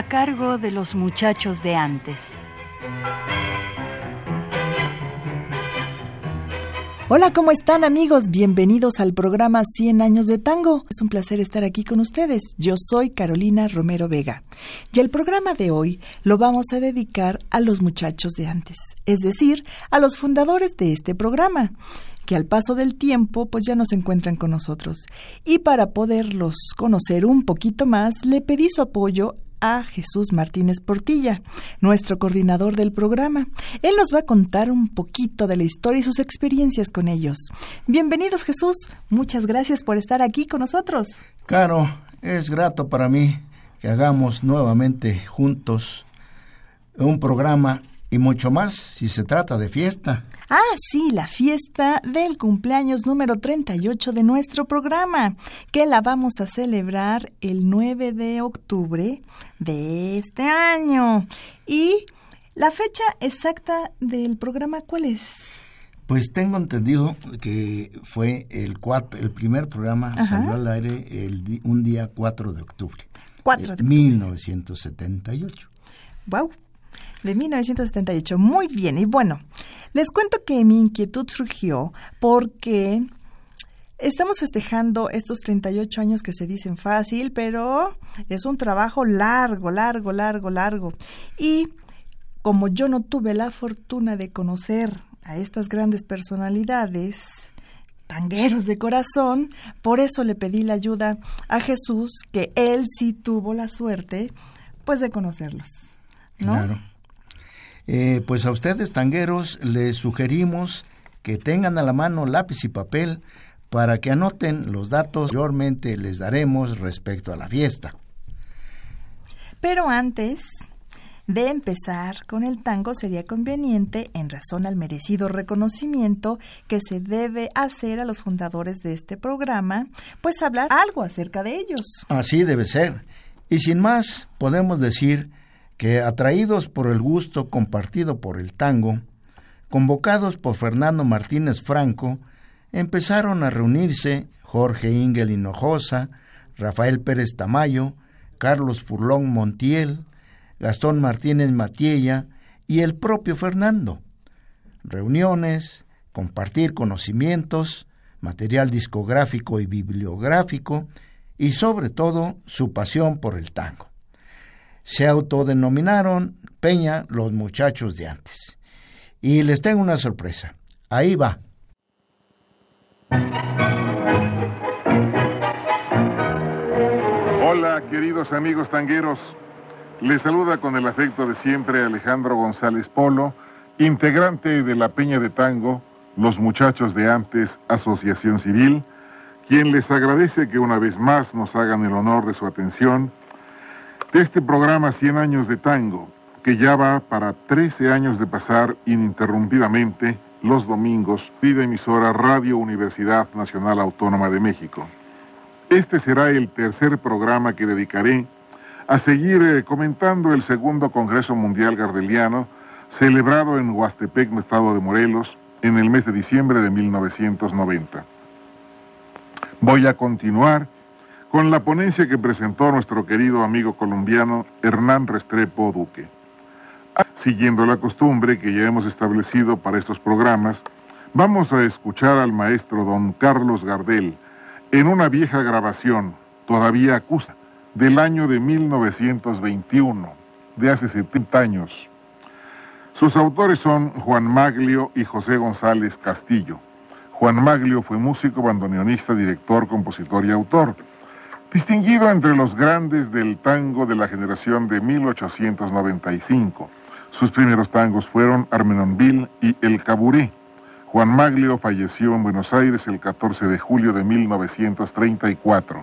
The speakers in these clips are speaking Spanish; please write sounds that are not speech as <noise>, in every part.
A cargo de los muchachos de antes. Hola, ¿cómo están amigos? Bienvenidos al programa 100 años de tango. Es un placer estar aquí con ustedes. Yo soy Carolina Romero Vega. Y el programa de hoy lo vamos a dedicar a los muchachos de antes, es decir, a los fundadores de este programa que al paso del tiempo pues ya no se encuentran con nosotros. Y para poderlos conocer un poquito más, le pedí su apoyo a Jesús Martínez Portilla, nuestro coordinador del programa. Él nos va a contar un poquito de la historia y sus experiencias con ellos. Bienvenidos Jesús, muchas gracias por estar aquí con nosotros. Caro, es grato para mí que hagamos nuevamente juntos un programa y mucho más si se trata de fiesta. Ah, sí, la fiesta del cumpleaños número 38 de nuestro programa, que la vamos a celebrar el 9 de octubre de este año. ¿Y la fecha exacta del programa cuál es? Pues tengo entendido que fue el cuatro, el primer programa salió al aire el, un día 4 de octubre. 4 de 1978. Wow, de 1978. Muy bien, y bueno, les cuento que mi inquietud surgió porque estamos festejando estos 38 años que se dicen fácil, pero es un trabajo largo, largo, largo, largo. Y como yo no tuve la fortuna de conocer a estas grandes personalidades, tangueros de corazón, por eso le pedí la ayuda a Jesús, que él sí tuvo la suerte, pues de conocerlos. ¿no? Claro. Eh, pues a ustedes, tangueros, les sugerimos que tengan a la mano lápiz y papel para que anoten los datos que posteriormente les daremos respecto a la fiesta. Pero antes de empezar con el tango sería conveniente, en razón al merecido reconocimiento que se debe hacer a los fundadores de este programa, pues hablar algo acerca de ellos. Así debe ser. Y sin más, podemos decir que atraídos por el gusto compartido por el tango, convocados por Fernando Martínez Franco, empezaron a reunirse Jorge Ingel Hinojosa, Rafael Pérez Tamayo, Carlos Furlón Montiel, Gastón Martínez Matiella y el propio Fernando. Reuniones, compartir conocimientos, material discográfico y bibliográfico y sobre todo su pasión por el tango se autodenominaron Peña los muchachos de antes. Y les tengo una sorpresa. Ahí va. Hola, queridos amigos tangueros. Les saluda con el afecto de siempre Alejandro González Polo, integrante de la Peña de Tango, Los Muchachos de Antes, Asociación Civil, quien les agradece que una vez más nos hagan el honor de su atención de este programa 100 años de tango, que ya va para 13 años de pasar ininterrumpidamente los domingos, vida emisora Radio Universidad Nacional Autónoma de México. Este será el tercer programa que dedicaré a seguir eh, comentando el segundo Congreso Mundial Gardeliano, celebrado en Huastepec, estado de Morelos, en el mes de diciembre de 1990. Voy a continuar con la ponencia que presentó nuestro querido amigo colombiano Hernán Restrepo Duque. Siguiendo la costumbre que ya hemos establecido para estos programas, vamos a escuchar al maestro don Carlos Gardel en una vieja grabación, todavía acusa, del año de 1921, de hace 70 años. Sus autores son Juan Maglio y José González Castillo. Juan Maglio fue músico, bandoneonista, director, compositor y autor. Distinguido entre los grandes del tango de la generación de 1895. Sus primeros tangos fueron Armenonville y El Caburé. Juan Maglio falleció en Buenos Aires el 14 de julio de 1934.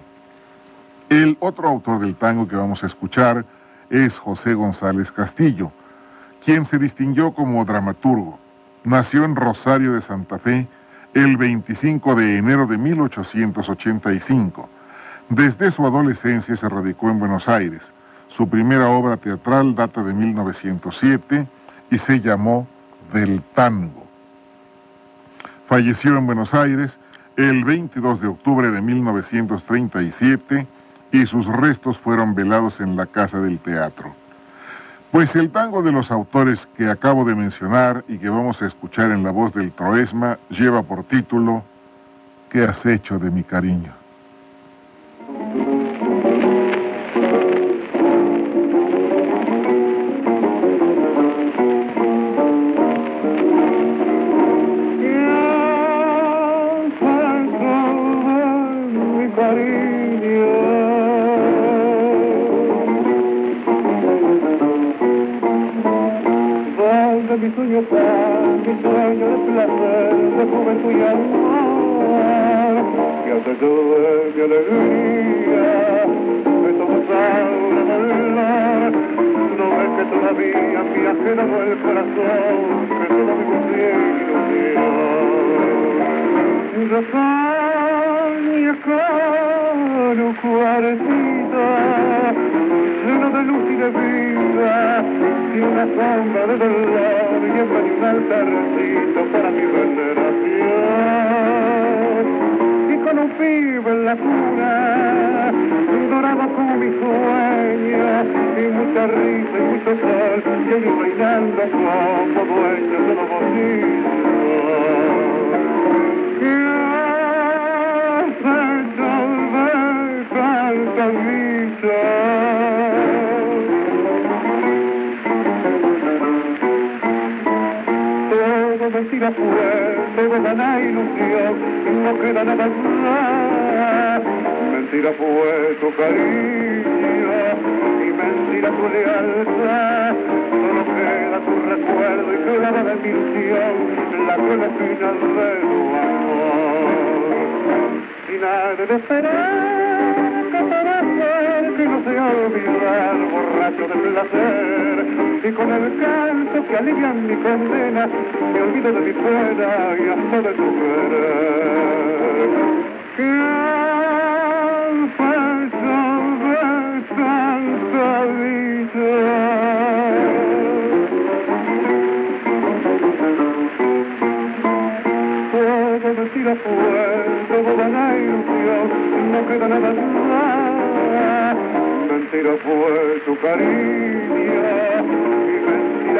El otro autor del tango que vamos a escuchar es José González Castillo, quien se distinguió como dramaturgo. Nació en Rosario de Santa Fe el 25 de enero de 1885. Desde su adolescencia se radicó en Buenos Aires. Su primera obra teatral data de 1907 y se llamó Del Tango. Falleció en Buenos Aires el 22 de octubre de 1937 y sus restos fueron velados en la Casa del Teatro. Pues el tango de los autores que acabo de mencionar y que vamos a escuchar en la voz del Troesma lleva por título ¿Qué has hecho de mi cariño? sueño mi sueño de placer, de juventud y amor. Que hace llover mi alegría, me tomo saura volar. No ves que todavía mi ajeno el corazón, que todo mi ilusión. Rafael, con un cuartito, lleno de luz y de vida, y una sombra de dolor y en un altarcito para mi veneración. Y con un pibe en la cuna, dorado como mi sueño, y mucha risa y mucho sol, y ellos bailando como dueños de los bocinos. Que se volver la fuente de la ilusión y no queda nada más. Mentira fue tu cariño y mentira tu lealtad. Solo queda tu recuerdo y queda la bendición, la cruel final de tu amor. Y nada de esperar, que para que no sea olvidar, borracho de placer y con el canto que alivian mi condena me olvido de mi fuera y hasta de tu querer. ¿Quién fue tanta vida? Puedo decir a fuego toda no queda nada más. Mentira fue tu cariño.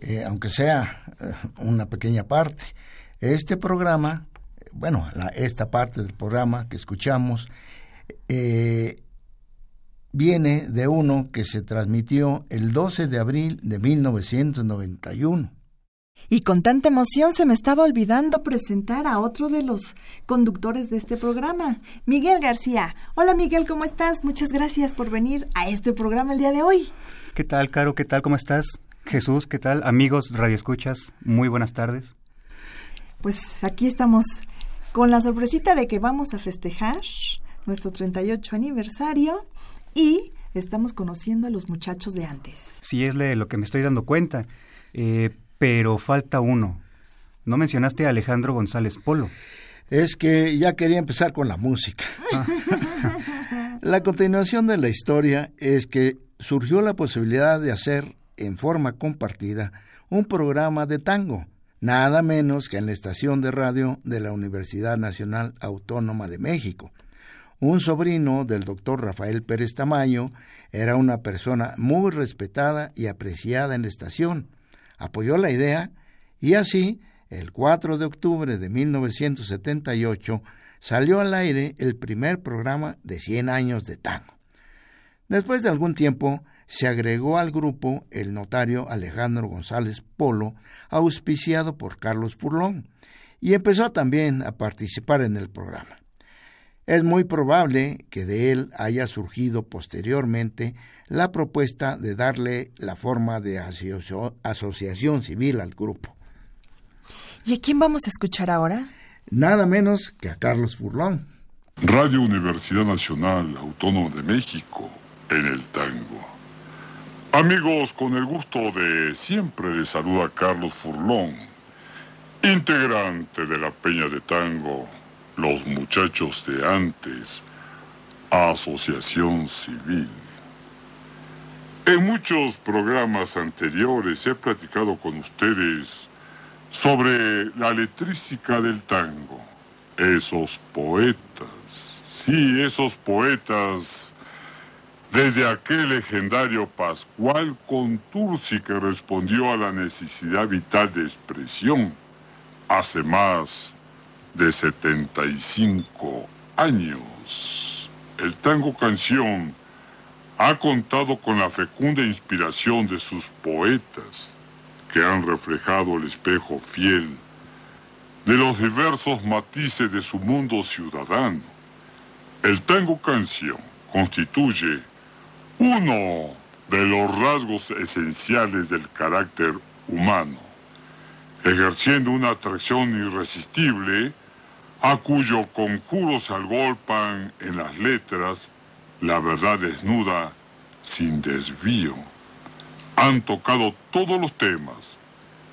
eh, aunque sea eh, una pequeña parte. Este programa, bueno, esta parte del programa que escuchamos, eh, viene de uno que se transmitió el 12 de abril de 1991. Y con tanta emoción se me estaba olvidando presentar a otro de los conductores de este programa, Miguel García. Hola Miguel, ¿cómo estás? Muchas gracias por venir a este programa el día de hoy. ¿Qué tal, Caro? ¿Qué tal? ¿Cómo estás? Jesús, ¿qué tal? Amigos radioescuchas, muy buenas tardes. Pues aquí estamos con la sorpresita de que vamos a festejar nuestro 38 aniversario y estamos conociendo a los muchachos de antes. Sí, es lo que me estoy dando cuenta. Eh, pero falta uno. No mencionaste a Alejandro González Polo. Es que ya quería empezar con la música. <laughs> la continuación de la historia es que surgió la posibilidad de hacer en forma compartida un programa de tango, nada menos que en la estación de radio de la Universidad Nacional Autónoma de México. Un sobrino del doctor Rafael Pérez Tamaño era una persona muy respetada y apreciada en la estación apoyó la idea y así, el 4 de octubre de 1978, salió al aire el primer programa de 100 años de tango. Después de algún tiempo, se agregó al grupo el notario Alejandro González Polo, auspiciado por Carlos Furlón, y empezó también a participar en el programa. Es muy probable que de él haya surgido posteriormente la propuesta de darle la forma de asociación civil al grupo. ¿Y a quién vamos a escuchar ahora? Nada menos que a Carlos Furlón. Radio Universidad Nacional Autónoma de México en el tango. Amigos, con el gusto de siempre les saluda Carlos Furlón, integrante de la Peña de Tango Los Muchachos de Antes, Asociación Civil. En muchos programas anteriores he platicado con ustedes sobre la letrística del tango. Esos poetas, sí, esos poetas, desde aquel legendario Pascual Contursi que respondió a la necesidad vital de expresión hace más de 75 años. El tango canción ha contado con la fecunda inspiración de sus poetas que han reflejado el espejo fiel de los diversos matices de su mundo ciudadano. El tango canción constituye uno de los rasgos esenciales del carácter humano, ejerciendo una atracción irresistible a cuyo conjuro se agolpan en las letras la verdad desnuda sin desvío. Han tocado todos los temas,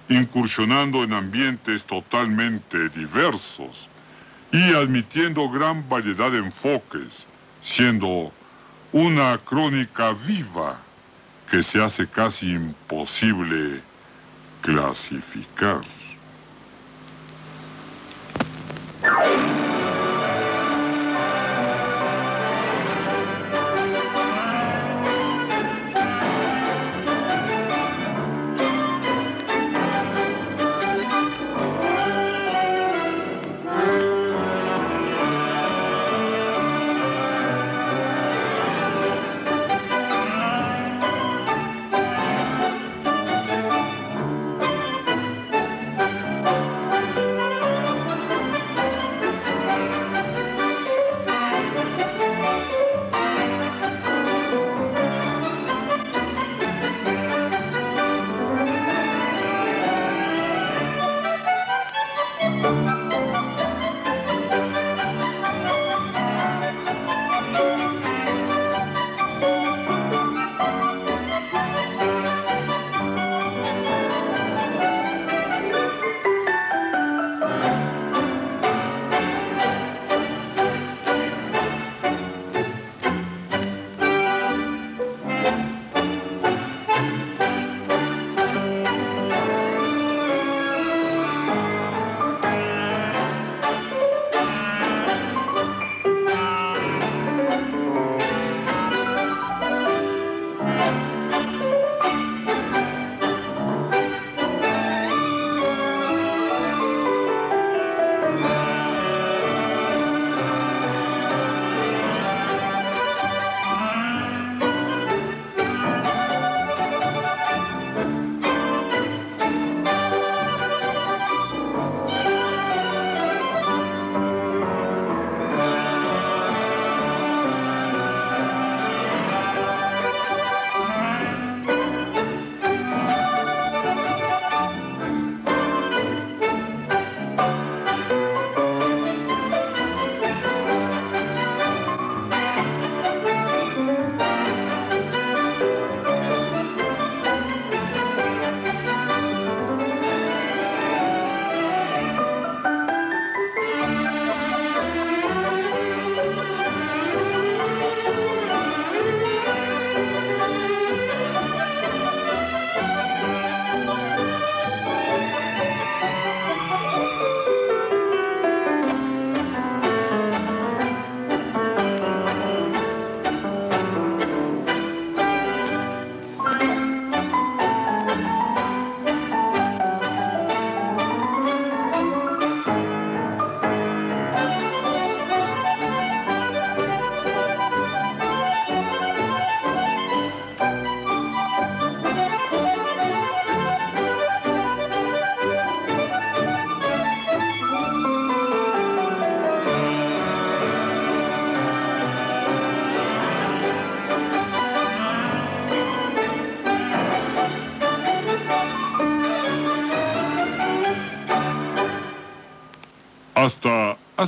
incursionando en ambientes totalmente diversos y admitiendo gran variedad de enfoques, siendo una crónica viva que se hace casi imposible clasificar.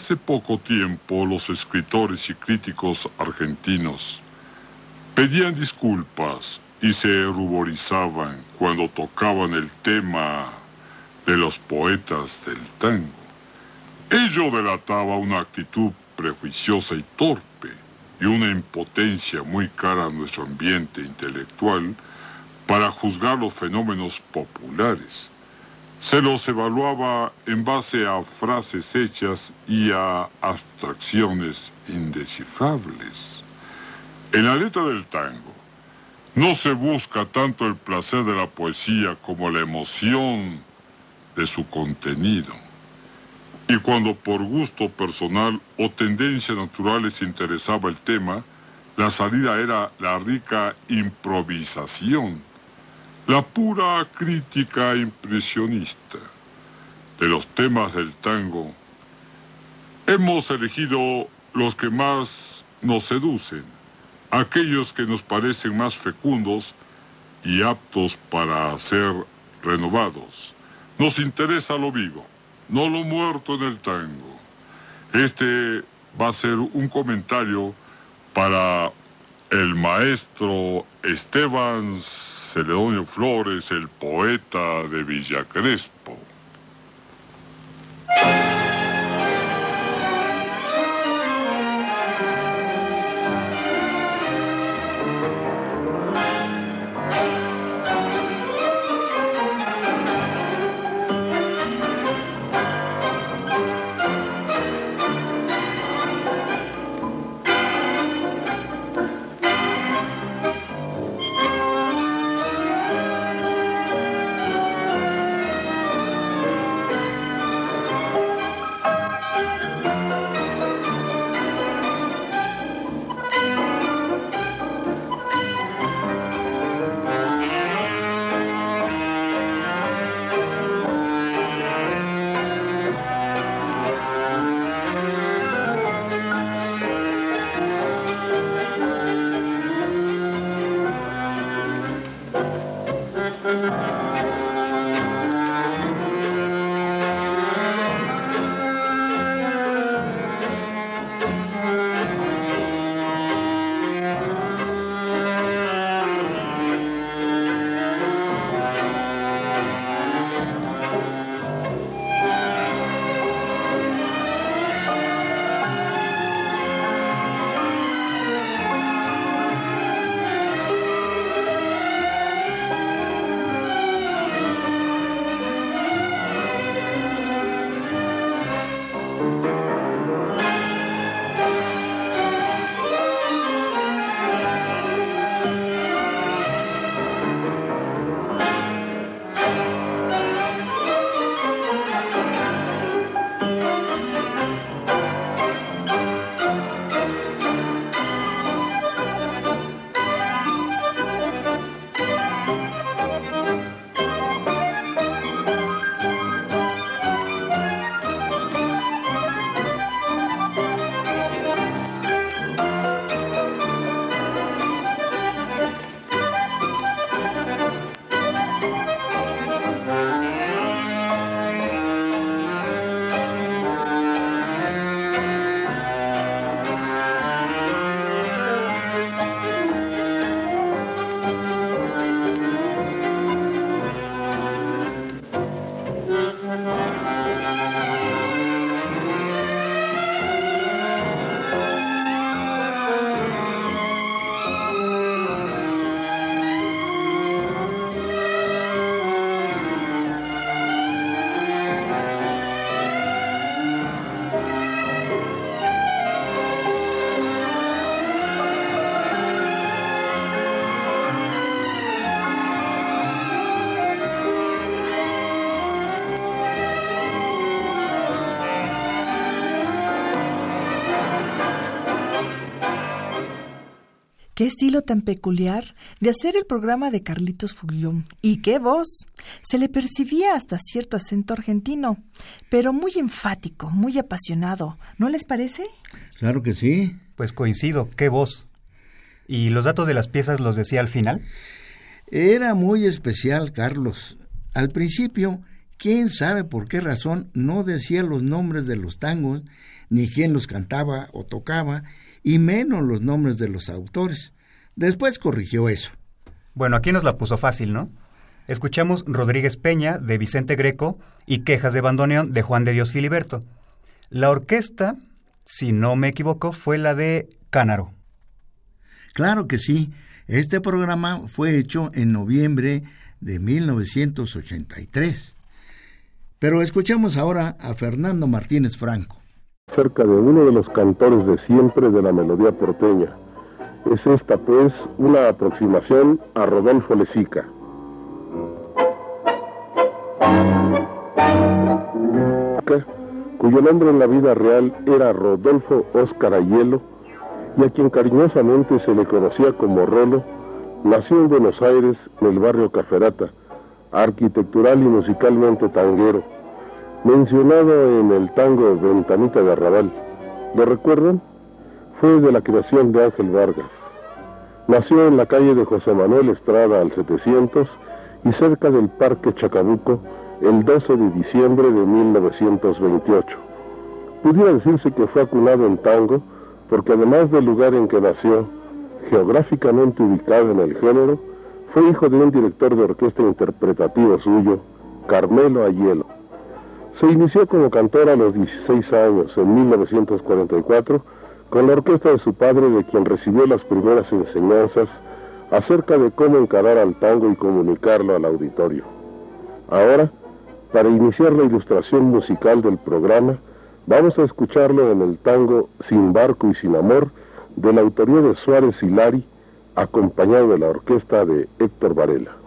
Hace poco tiempo los escritores y críticos argentinos pedían disculpas y se ruborizaban cuando tocaban el tema de los poetas del tango. Ello delataba una actitud prejuiciosa y torpe y una impotencia muy cara a nuestro ambiente intelectual para juzgar los fenómenos populares. Se los evaluaba en base a frases hechas y a abstracciones indescifrables. En la letra del tango no se busca tanto el placer de la poesía como la emoción de su contenido. Y cuando por gusto personal o tendencia natural les interesaba el tema, la salida era la rica improvisación, la pura crítica impresionista de los temas del tango. Hemos elegido los que más nos seducen, aquellos que nos parecen más fecundos y aptos para ser renovados. Nos interesa lo vivo no lo muerto en el tango. Este va a ser un comentario para el maestro Esteban Celedonio Flores, el poeta de Villa estilo tan peculiar de hacer el programa de Carlitos Fuglión. Y qué voz. Se le percibía hasta cierto acento argentino, pero muy enfático, muy apasionado. ¿No les parece? Claro que sí. Pues coincido, qué voz. ¿Y los datos de las piezas los decía al final? Era muy especial, Carlos. Al principio quién sabe por qué razón no decía los nombres de los tangos, ni quién los cantaba o tocaba, y menos los nombres de los autores. Después corrigió eso. Bueno, aquí nos la puso fácil, ¿no? Escuchamos Rodríguez Peña de Vicente Greco y Quejas de Bandoneón de Juan de Dios Filiberto. La orquesta, si no me equivoco, fue la de Cánaro. Claro que sí. Este programa fue hecho en noviembre de 1983. Pero escuchamos ahora a Fernando Martínez Franco. Cerca de uno de los cantores de siempre de la melodía porteña. Es esta, pues, una aproximación a Rodolfo Lezica. cuyo nombre en la vida real era Rodolfo Óscar Ayelo, y a quien cariñosamente se le conocía como Rolo, nació en Buenos Aires, en el barrio Caferata, arquitectural y musicalmente tanguero, mencionado en el tango Ventanita de Arrabal. ¿Lo recuerdan? Fue de la creación de Ángel Vargas. Nació en la calle de José Manuel Estrada al 700 y cerca del Parque Chacabuco el 12 de diciembre de 1928. Pudiera decirse que fue acunado en tango porque además del lugar en que nació, geográficamente ubicado en el género, fue hijo de un director de orquesta interpretativo suyo, Carmelo Ayelo. Se inició como cantor a los 16 años, en 1944, con la orquesta de su padre, de quien recibió las primeras enseñanzas acerca de cómo encarar al tango y comunicarlo al auditorio. Ahora, para iniciar la ilustración musical del programa, Vamos a escucharlo en el tango Sin barco y sin amor, de la autoría de Suárez Hilari, acompañado de la orquesta de Héctor Varela.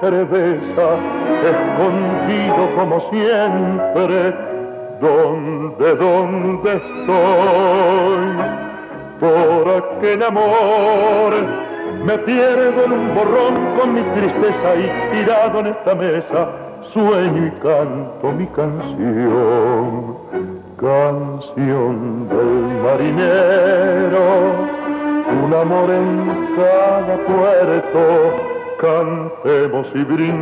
Cerveza, escondido como siempre, donde, donde estoy. Por aquel amor me pierdo en un borrón con mi tristeza y tirado en esta mesa, sueño y canto mi canción, canción del marinero, un amor en cada puerto cantemos y brindemos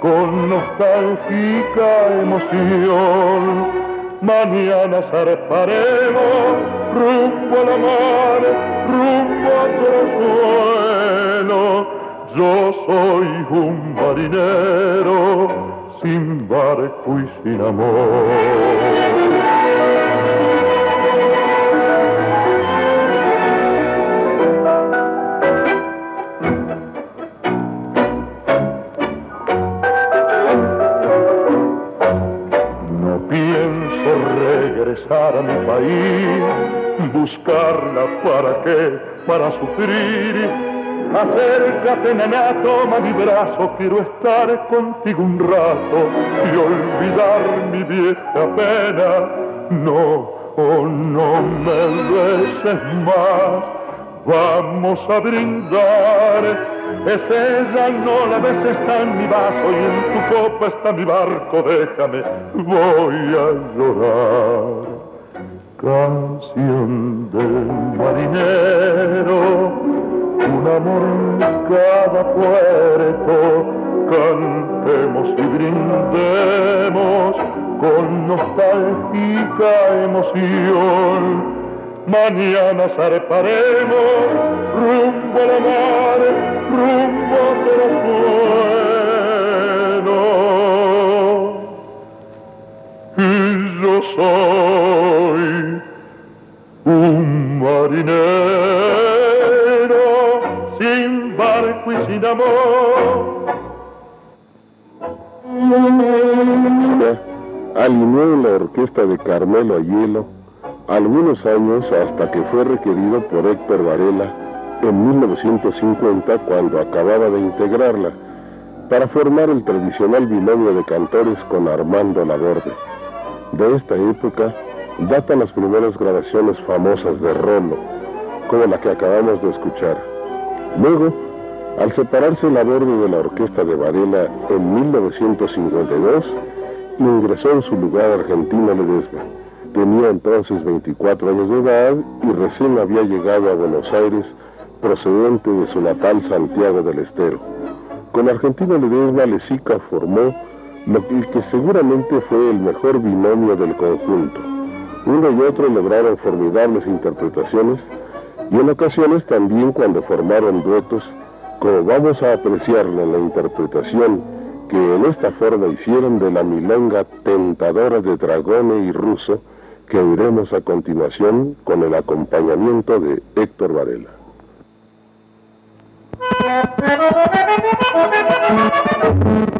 con nostálgica emoción. Mañana zarparemos rumbo a la mar, rumbo a otro suelo. Yo soy un marinero sin barco y sin amor. A mi país, buscarla para qué, para sufrir. Acércate, nena, toma mi brazo, quiero estar contigo un rato y olvidar mi vieja pena. No, oh, no me beses más, vamos a brindar. Es ella, no la ves, está en mi vaso y en tu copa está mi barco, déjame, voy a llorar canción del marinero, un amor en cada puerto, cantemos y brindemos con nostálgica emoción. Mañana zarparemos rumbo al mar, rumbo a los yo soy un marinero sin barco y sin amor. Alineó en la orquesta de Carmelo Ayelo algunos años hasta que fue requerido por Héctor Varela en 1950 cuando acababa de integrarla para formar el tradicional binomio de cantores con Armando Laborde. De esta época datan las primeras grabaciones famosas de Rolo, como la que acabamos de escuchar. Luego, al separarse el aborde de la orquesta de Varela en 1952, ingresó en su lugar Argentina Ledesma. Tenía entonces 24 años de edad y recién había llegado a Buenos Aires procedente de su natal Santiago del Estero. Con Argentina Ledesma, Lesica formó lo que seguramente fue el mejor binomio del conjunto. Uno y otro lograron formidables interpretaciones y en ocasiones también cuando formaron duetos, como vamos a apreciarlo en la interpretación que en esta forma hicieron de la milonga tentadora de Dragone y Russo, que oiremos a continuación con el acompañamiento de Héctor Varela. <laughs>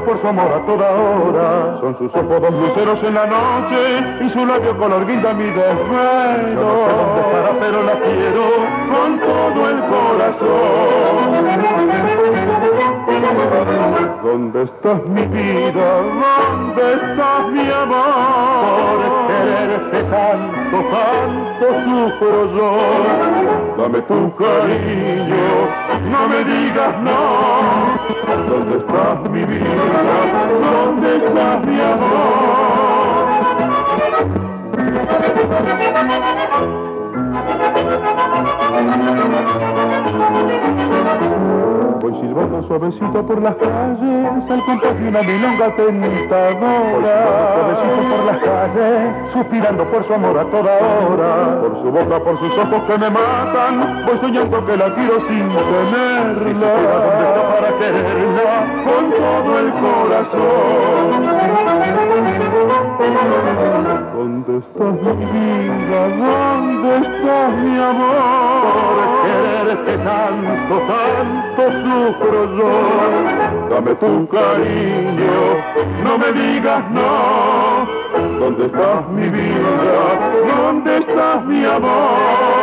Por su amor a toda hora. Son sus ojos dos luceros en la noche y su labio color guinda mi desvelo. Yo no sé dónde estará, pero la quiero con todo el corazón. ¿Dónde estás mi vida? ¿Dónde estás mi amor? Por quererte tanto, tanto sufro yo. Dame tu cariño, no me digas no. ¿Dónde estás mi vida? ¿Dónde estás mi amor? Voy silbando suavecito por las calles al compás de una milonga tentadora. suavecito por las calles, suspirando por su amor a toda hora. Por su boca, por sus ojos que me matan, voy soñando que la quiero sin tenerla. dónde está para quererla con todo el corazón. ¿Dónde estás mi vida? ¿Dónde estás mi amor? Por quererte tanto, tanto sufro yo. Dame tu cariño, no me digas no. ¿Dónde estás mi vida? ¿Dónde estás mi amor?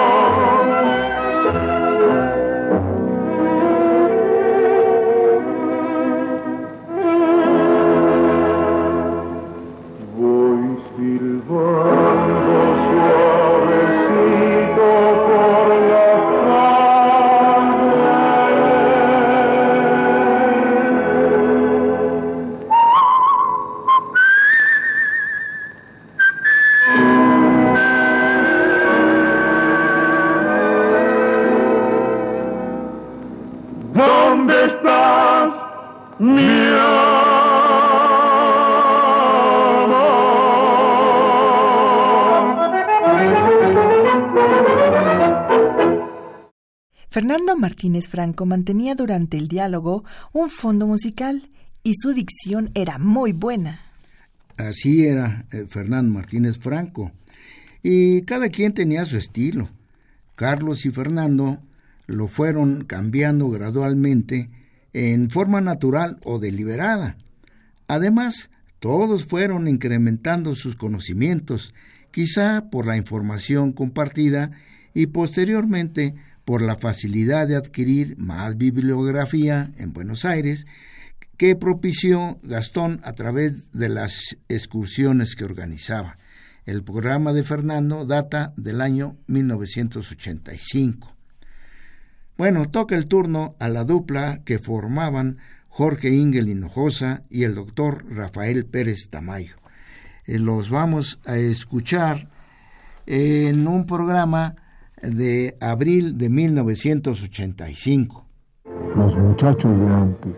Fernando Martínez Franco mantenía durante el diálogo un fondo musical y su dicción era muy buena. Así era eh, Fernando Martínez Franco. Y cada quien tenía su estilo. Carlos y Fernando lo fueron cambiando gradualmente en forma natural o deliberada. Además, todos fueron incrementando sus conocimientos, quizá por la información compartida y posteriormente por la facilidad de adquirir más bibliografía en Buenos Aires que propició Gastón a través de las excursiones que organizaba. El programa de Fernando data del año 1985. Bueno, toca el turno a la dupla que formaban Jorge Ingel Hinojosa y el doctor Rafael Pérez Tamayo. Eh, los vamos a escuchar en un programa de abril de 1985. Los muchachos de antes,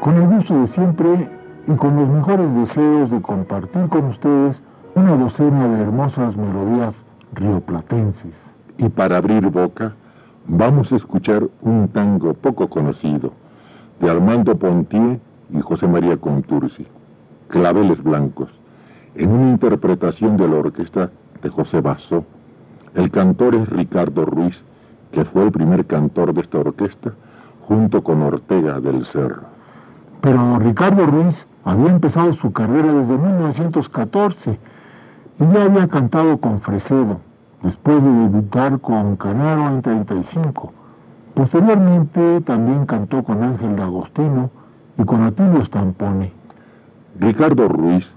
con el gusto de siempre y con los mejores deseos de compartir con ustedes una docena de hermosas melodías rioplatenses. Y para abrir boca, vamos a escuchar un tango poco conocido de Armando Pontier y José María Contursi, Claveles Blancos, en una interpretación de la orquesta de José Basso el cantor es Ricardo Ruiz, que fue el primer cantor de esta orquesta, junto con Ortega del Cerro. Pero Ricardo Ruiz había empezado su carrera desde 1914 y ya había cantado con Fresedo, después de debutar con Canaro en 35. Posteriormente también cantó con Ángel D'Agostino y con Atilio Stampone. Ricardo Ruiz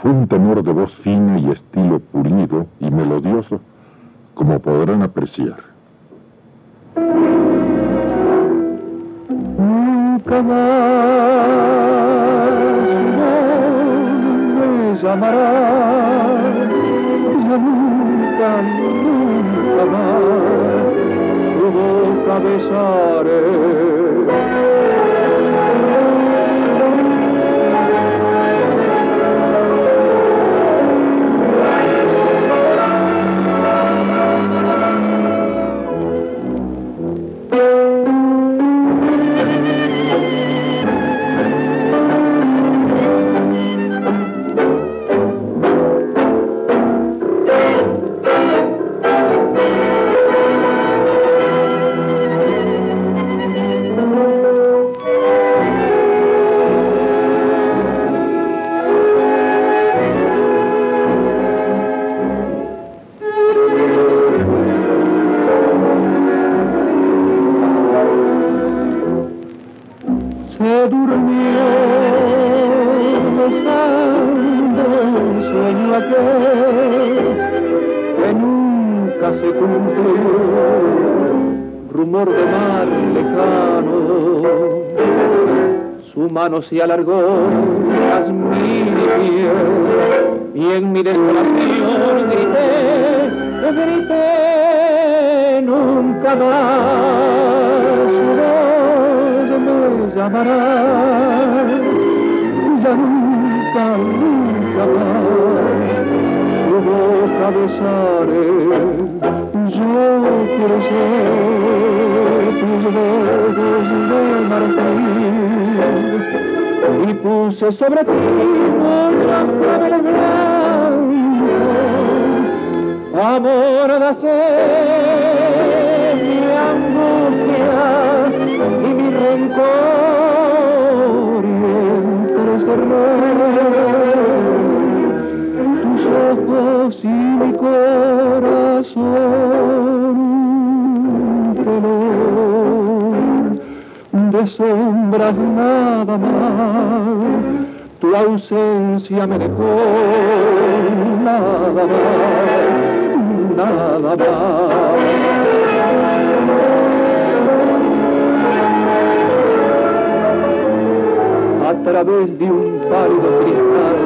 fue un tenor de voz fina y estilo pulido y melodioso como podrán apreciar. Nunca más me llamarás, ya nunca, nunca más tu boca besaré. Se alargó sobre ti otra clave blanco, amor de mi angustia y mi rencor y ausencia me dejó nada más, nada más. A través de un pálido cristal,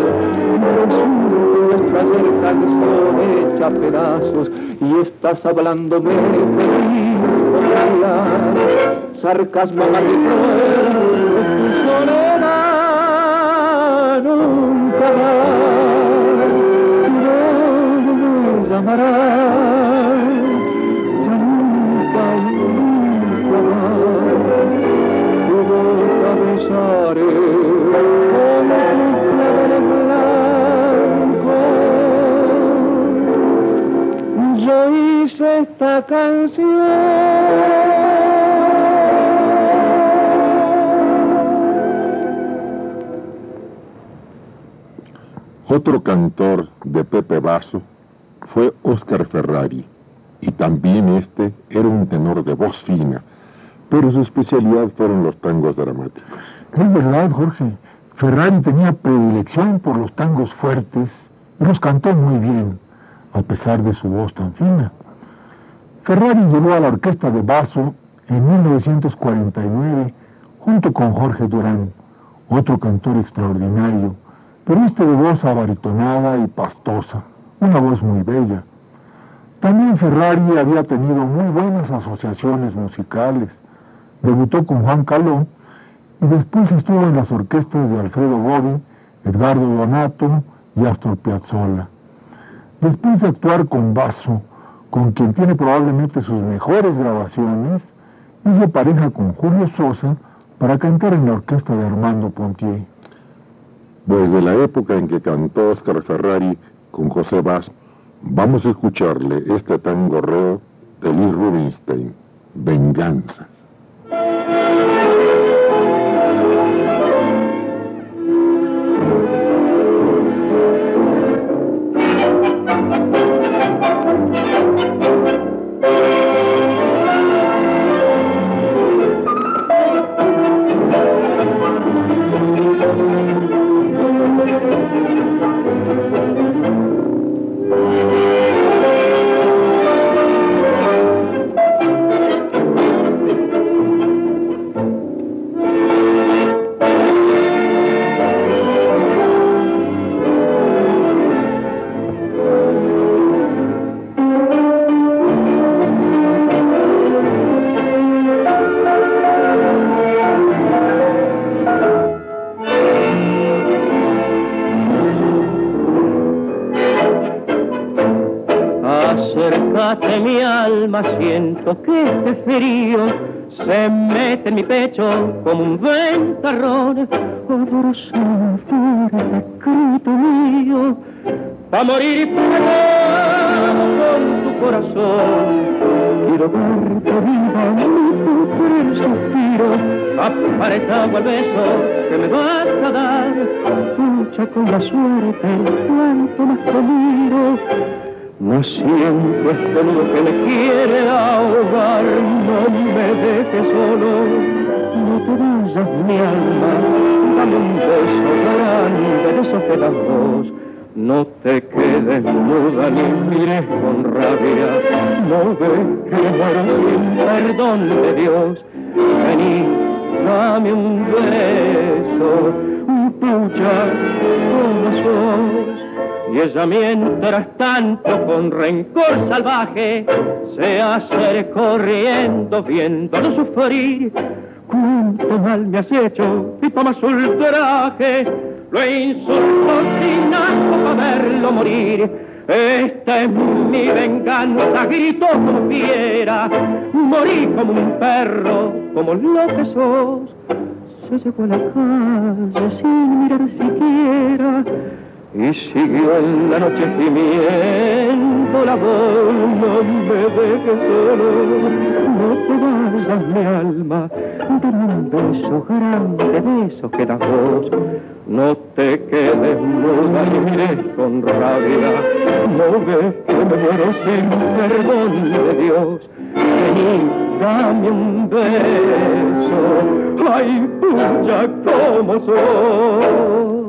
resulta nuestra canción hecha pedazos y estás hablándome de sarcasmo magistral Yo hice esta canción. Otro cantor de Pepe Basso fue Oscar Ferrari, y también este era un tenor de voz fina, pero su especialidad fueron los tangos dramáticos. Es verdad, Jorge. Ferrari tenía predilección por los tangos fuertes y los cantó muy bien, a pesar de su voz tan fina. Ferrari llegó a la orquesta de Basso en 1949 junto con Jorge Durán, otro cantor extraordinario pero este de voz abaritonada y pastosa, una voz muy bella. También Ferrari había tenido muy buenas asociaciones musicales. Debutó con Juan Caló y después estuvo en las orquestas de Alfredo Gobi, Edgardo Donato y Astor Piazzolla. Después de actuar con Basso, con quien tiene probablemente sus mejores grabaciones, hizo pareja con Julio Sosa para cantar en la orquesta de Armando Pontier. Desde la época en que cantó Oscar Ferrari con José Bass, vamos a escucharle este tango reo de Luis Rubinstein, Venganza. Se mete en mi pecho como un ventarrón. Adoro fuerte grito mío, pa' morir con tu corazón. Quiero verte viva por el suspiro, apretado al beso que me vas a dar. Lucha con la suerte, cuanto más te miro. No siento este nudo que me quiere ahogar, no me dejes solo, no te vayas mi alma, dame un beso grande de esos que das vos. No te quedes muda ni mires con rabia, no ves que muero sin perdón de Dios. Vení, dame un beso, pucha, como sos. Y ella mientras tanto con rencor salvaje se hace corriendo viéndolo sufrir. Cuánto mal me has hecho y tomas ultraje, lo insulto sin asco para verlo morir. Esta es mi venganza, gritó como fiera, morí como un perro, como lo que sos. Se llevó a la calle sin mirar siquiera y siguió en la noche gimiendo la voz, no me dejes solo, no te vayas mi alma, dame un beso grande de esos que das vos, no te quedes muda ni mires con rabia, no ves que me muero sin perdón de Dios, vení, dame un beso, ay pucha como sos.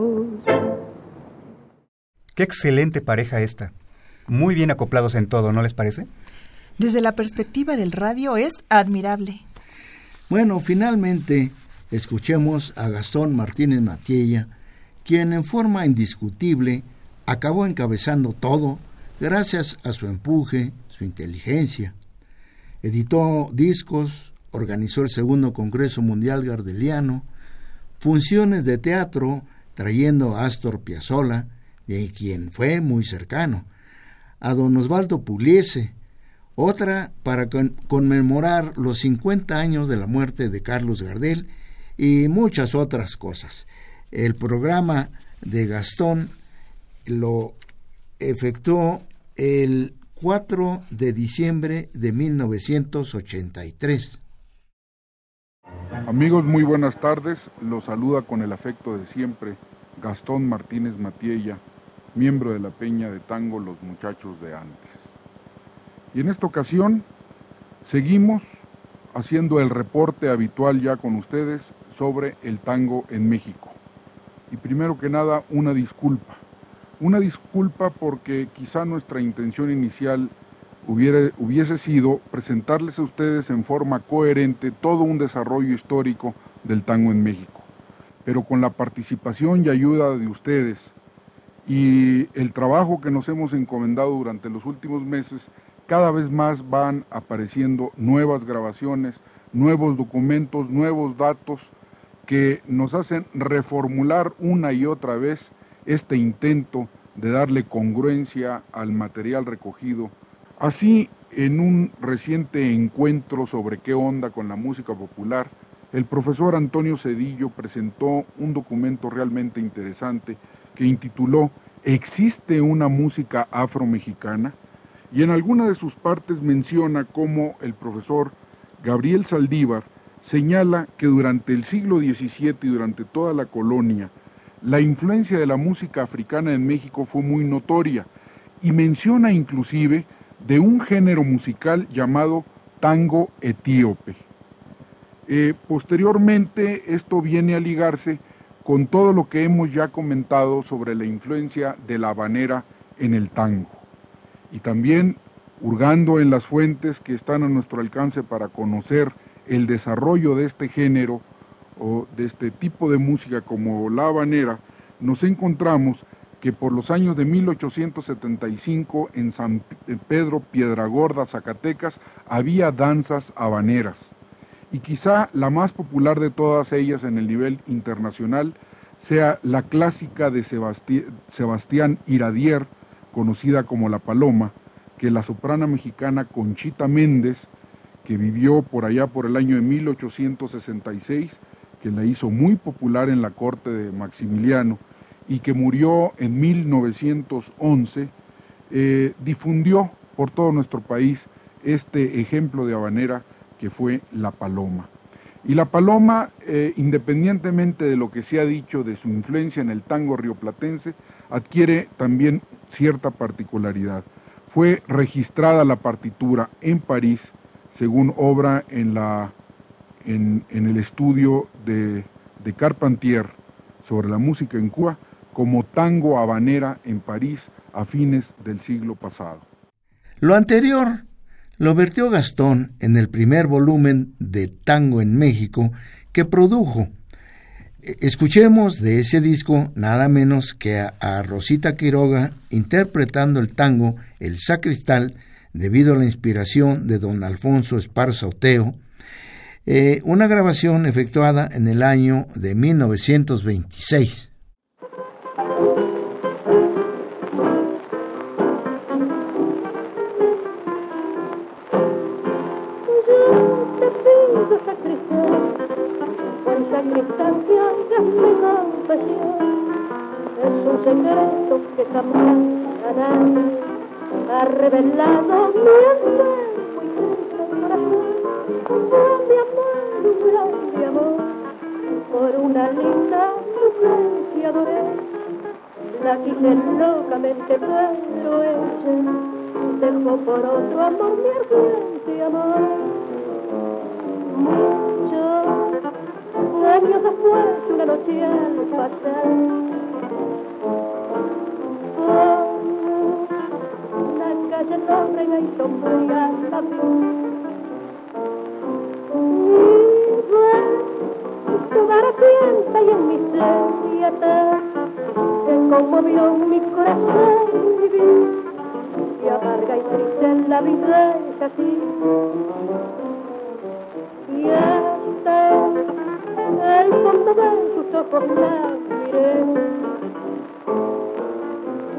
Qué excelente pareja esta. Muy bien acoplados en todo, ¿no les parece? Desde la perspectiva del radio es admirable. Bueno, finalmente escuchemos a Gastón Martínez Matiella, quien en forma indiscutible acabó encabezando todo gracias a su empuje, su inteligencia. Editó discos, organizó el segundo Congreso Mundial Gardeliano, funciones de teatro trayendo a Astor Piazzolla, de quien fue muy cercano, a don Osvaldo Pugliese, otra para conmemorar los 50 años de la muerte de Carlos Gardel y muchas otras cosas. El programa de Gastón lo efectuó el 4 de diciembre de 1983. Amigos, muy buenas tardes. Los saluda con el afecto de siempre Gastón Martínez Matiella, miembro de la Peña de Tango Los Muchachos de antes. Y en esta ocasión seguimos haciendo el reporte habitual ya con ustedes sobre el tango en México. Y primero que nada, una disculpa. Una disculpa porque quizá nuestra intención inicial hubiera, hubiese sido presentarles a ustedes en forma coherente todo un desarrollo histórico del tango en México. Pero con la participación y ayuda de ustedes y el trabajo que nos hemos encomendado durante los últimos meses, cada vez más van apareciendo nuevas grabaciones, nuevos documentos, nuevos datos que nos hacen reformular una y otra vez este intento de darle congruencia al material recogido. Así, en un reciente encuentro sobre qué onda con la música popular, el profesor Antonio Cedillo presentó un documento realmente interesante que intituló ¿Existe una música afromexicana? y en alguna de sus partes menciona cómo el profesor Gabriel Saldívar señala que durante el siglo XVII y durante toda la colonia, la influencia de la música africana en México fue muy notoria y menciona inclusive de un género musical llamado tango etíope. Eh, posteriormente esto viene a ligarse con todo lo que hemos ya comentado sobre la influencia de la habanera en el tango y también hurgando en las fuentes que están a nuestro alcance para conocer el desarrollo de este género o de este tipo de música como la habanera, nos encontramos que por los años de 1875 en San Pedro Piedragorda, Zacatecas, había danzas habaneras. Y quizá la más popular de todas ellas en el nivel internacional sea la clásica de Sebastián Iradier, conocida como La Paloma, que la soprana mexicana Conchita Méndez, que vivió por allá por el año de 1866, que la hizo muy popular en la corte de Maximiliano y que murió en 1911, eh, difundió por todo nuestro país este ejemplo de habanera que fue La Paloma. Y La Paloma, eh, independientemente de lo que se ha dicho de su influencia en el tango rioplatense, adquiere también cierta particularidad. Fue registrada la partitura en París, según obra en, la, en, el estudio de, de Carpentier sobre la música en Cuba, como tango habanera en París a fines del siglo pasado. Lo anterior lo vertió Gastón en el primer volumen de Tango en México que produjo Escuchemos de ese disco nada menos que a, Rosita Quiroga interpretando el tango El Sacristal debido a la inspiración de don Alfonso Esparza Oteo, eh, una grabación efectuada en el año de 1926. Es un secreto que nadie ha revelado mi amor muy corazón, un mi amor, un grande amor, por una linda mujer que adoré, la quise locamente, pero ella dejó por otro amor mi ardiente amor. Mucho años después, una noche al pasar, una calle lóbrega y sombría la Y tu piensa y en mi seriedad se conmovió mi corazón vivir y amarga y triste en la vida es así. Y hasta el fondo de sus ojos la miré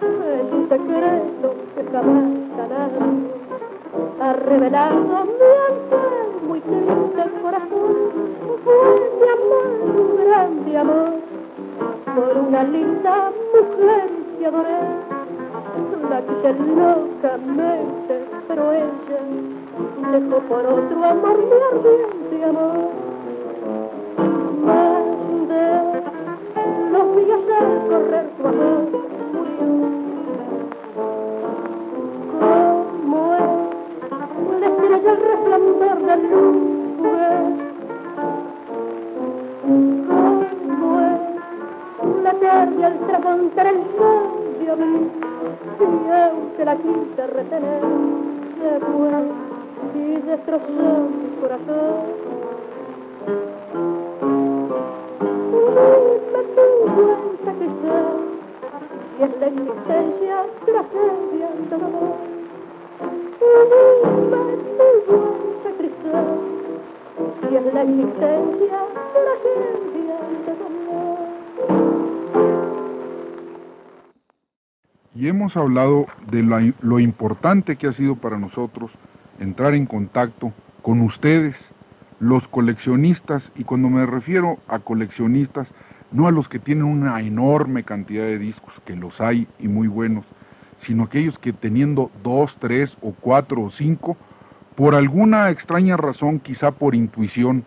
es un secreto que jamás nadie ha revelado mi enfermo y triste corazón, fue mi amor, un grande amor por una linda mujer que adoré. La quise locamente, pero ella dejó por otro amor mi ardiente amor. Más de los días al correr tu amor aunque la quise retener se fue y destrozó mi corazón. Dime tu buen sacristán y es la existencia tragedia de dolor Dime tu buen sacristán y es la existencia tragedia de dolor y hemos hablado de la- lo importante que ha sido para nosotros entrar en contacto con ustedes, los coleccionistas, y cuando me refiero a coleccionistas, no a los que tienen una enorme cantidad de discos, que los hay y muy buenos, sino aquellos que teniendo dos, tres o cuatro o cinco, por alguna extraña razón, quizá por intuición,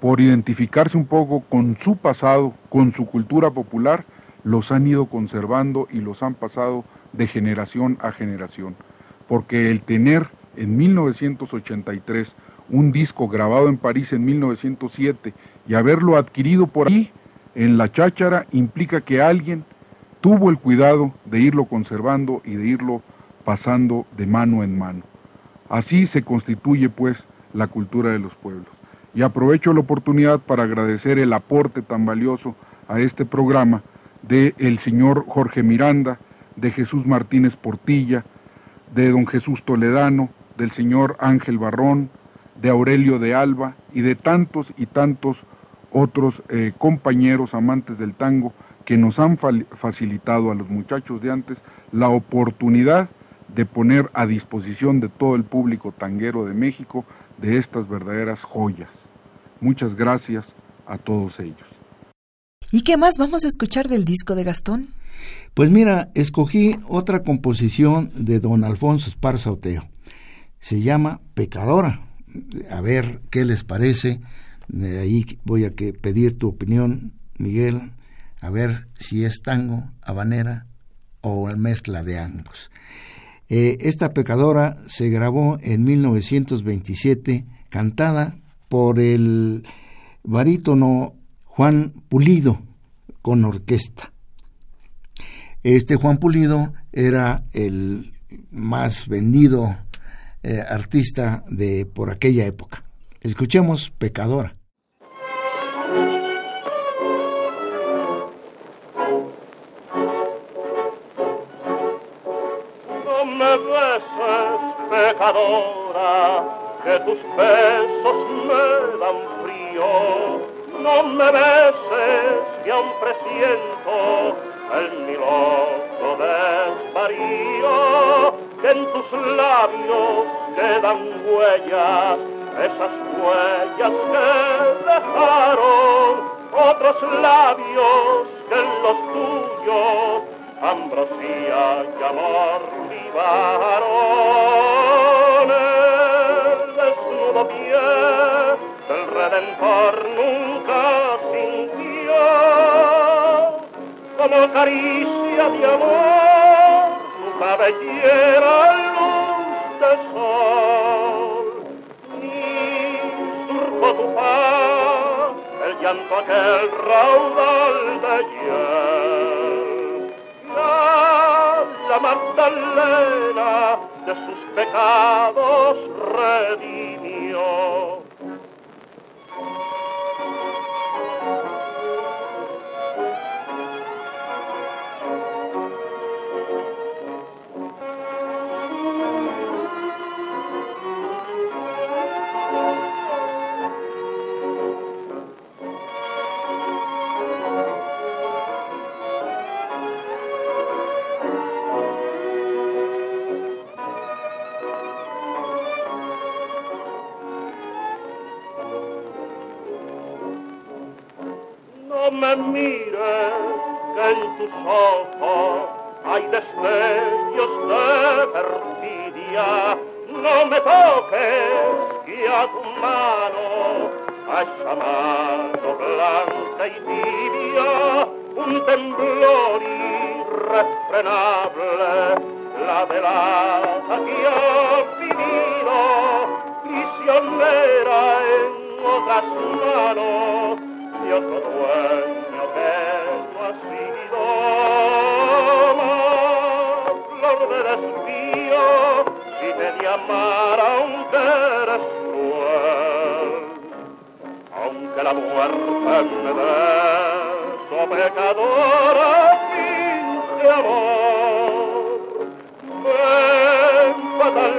por identificarse un poco con su pasado, con su cultura popular, los han ido conservando y los han pasado de generación a generación. Porque el tener en 1983 un disco grabado en París en 1907 y haberlo adquirido por ahí en la cháchara implica que alguien tuvo el cuidado de irlo conservando y de irlo pasando de mano en mano. Así se constituye pues la cultura de los pueblos. Y aprovecho la oportunidad para agradecer el aporte tan valioso a este programa de el señor Jorge Miranda, de Jesús Martínez Portilla, de don Jesús Toledano, del señor Ángel Barrón, de Aurelio de Alba y de tantos y tantos otros eh, compañeros amantes del tango que nos han facilitado a los muchachos de antes la oportunidad de poner a disposición de todo el público tanguero de México de estas verdaderas joyas. Muchas gracias a todos ellos. ¿Y qué más vamos a escuchar del disco de Gastón? Pues mira, escogí otra composición de don Alfonso Esparza Oteo. Se llama Pecadora. A ver qué les parece. De ahí voy a que pedir tu opinión, Miguel, a ver si es tango, habanera o mezcla de ambos. Eh, esta Pecadora se grabó en 1927, cantada por el barítono Juan Pulido con orquesta. Este Juan Pulido era el más vendido eh, artista de por aquella época. Escuchemos Pecadora. No me beses, pecadora, que tus No me beses, que aún presiento el miloso desvarío. Que en tus labios quedan huellas, esas huellas que dejaron otros labios que en los tuyos ambrosía y amor vivaron. El desnudo pie del Redentor nunca sintió como caricia de amor tu cabellera luz de sol ni surco tu paz el llanto aquel raudal de hiel ya la Magdalena de sus pecados redimió me mires, que en tus ojos hay destellos de perfidia. No me toques, y a tu mano, a esa mano blanca y tibia, un temblor irrefrenable la velada que ha vivido, prisionera en otras manos,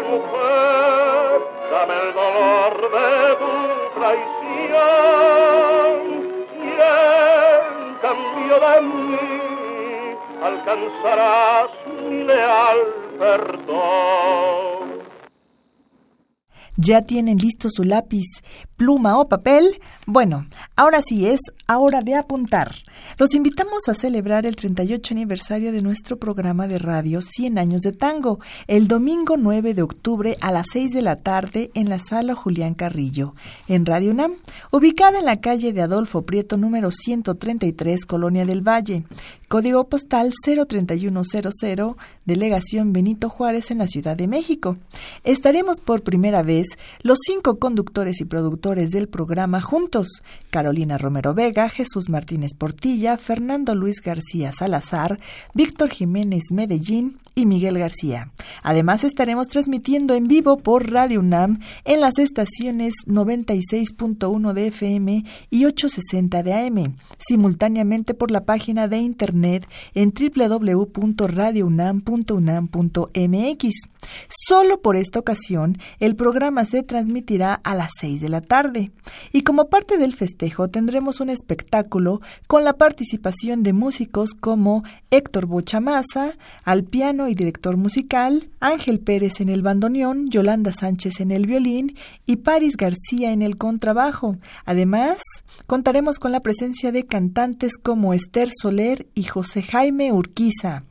mujer, dame el dolor de tu traición alcanzarás mi leal perdón. ¿Ya tienen listo su lápiz, pluma o papel? Bueno, ahora sí es hora de apuntar. Los invitamos a celebrar el 38 aniversario de nuestro programa de radio 100 años de tango, el domingo 9 de octubre a las 6 de la tarde en la sala Julián Carrillo, en Radio UNAM, ubicada en la calle de Adolfo Prieto número 133, Colonia del Valle, código postal 03100, delegación Benito Juárez en la Ciudad de México. Estaremos por primera vez los cinco conductores y productores del programa juntos, Carolina Romero Vega, Jesús Martínez Portilla, Fernando Luis García Salazar, Víctor Jiménez Medellín y Miguel García. Además estaremos transmitiendo en vivo por Radio UNAM en las estaciones 96.1 de FM y 860 de AM, simultáneamente por la página de internet en www.radiounam.unam.mx. Solo por esta ocasión el programa se transmitirá a las 6 de la tarde y como parte del festejo tendremos un espectáculo con la participación de músicos como Héctor Bochamasa al piano y director musical, Ángel Pérez en el bandoneón, Yolanda Sánchez en el violín y Paris García en el contrabajo. Además, contaremos con la presencia de cantantes como Esther Soler y José Jaime Urquiza,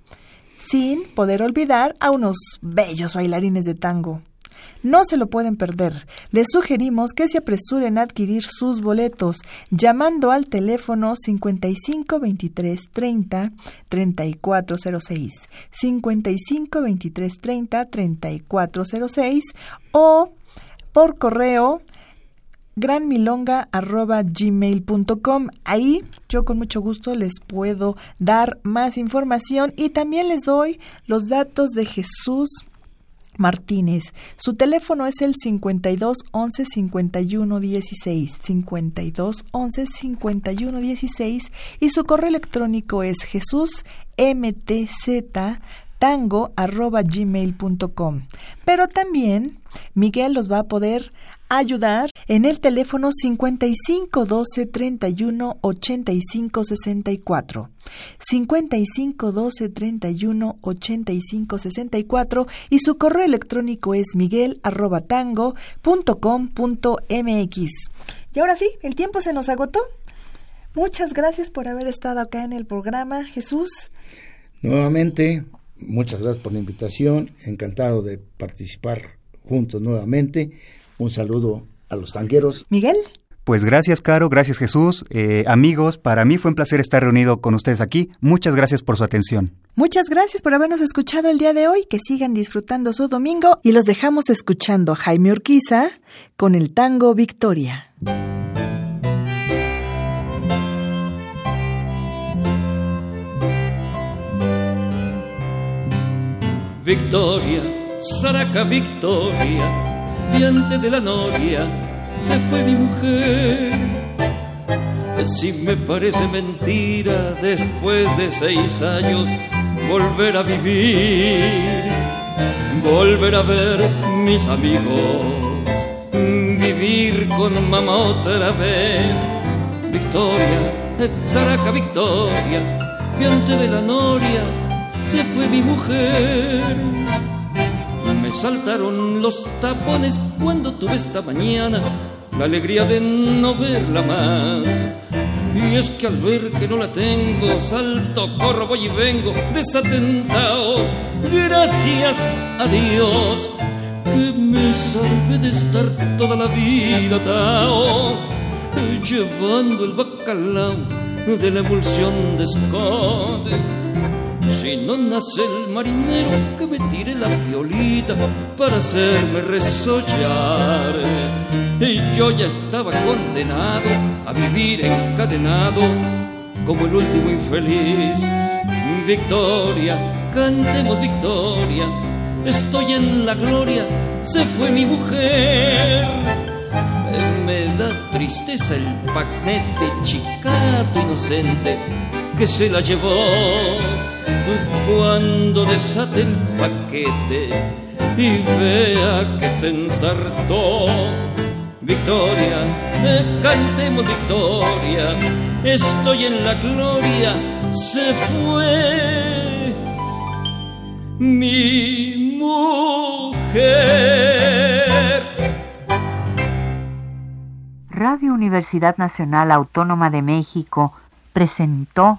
sin poder olvidar a unos bellos bailarines de tango. No se lo pueden perder. Les sugerimos que se apresuren a adquirir sus boletos llamando al teléfono 55 23 30 3406, 55 23 30 3406 o por correo granmilonga.gmail.com. Ahí yo con mucho gusto les puedo dar más información y también les doy los datos de Jesús Martínez. Su teléfono es el 52 11 51 16, 52 11 51 16 y su correo electrónico es jesús mtz tango arroba gmail.com. Pero también Miguel los va a poder ayudar en el teléfono 55 12 31 85 64. 55 12 31 85 64 y su correo electrónico es miguel arroba tango punto com punto mx. Y ahora sí, el tiempo se nos agotó. Muchas gracias por haber estado acá en el programa, Jesús. Nuevamente, muchas gracias por la invitación. Encantado de participar juntos nuevamente. Un saludo a los tanqueros. Miguel. Pues gracias, Caro, gracias, Jesús. Eh, amigos, para mí fue un placer estar reunido con ustedes aquí. Muchas gracias por su atención. Muchas gracias por habernos escuchado el día de hoy. Que sigan disfrutando su domingo y los dejamos escuchando a Jaime Urquiza con el tango Victoria. Victoria, Saraca Victoria diante de la noria se fue mi mujer. Si me parece mentira después de seis años volver a vivir, volver a ver mis amigos, vivir con mamá otra vez. Victoria, Zaraca Victoria, diante de la noria se fue mi mujer saltaron los tapones cuando tuve esta mañana la alegría de no verla más. Y es que al ver que no la tengo, salto, corro, voy y vengo, desatentado. Gracias a Dios que me salve de estar toda la vida tao, llevando el bacalao de la emulsión de Scott. Si no nace el marinero que me tire la violita para hacerme resollar. Y yo ya estaba condenado a vivir encadenado como el último infeliz. Victoria, cantemos victoria, estoy en la gloria, se fue mi mujer. Me da tristeza el paquete chicato inocente que se la llevó cuando desate el paquete y vea que se ensartó. Victoria, eh, cantemos victoria, estoy en la gloria, se fue mi mujer. Radio Universidad Nacional Autónoma de México presentó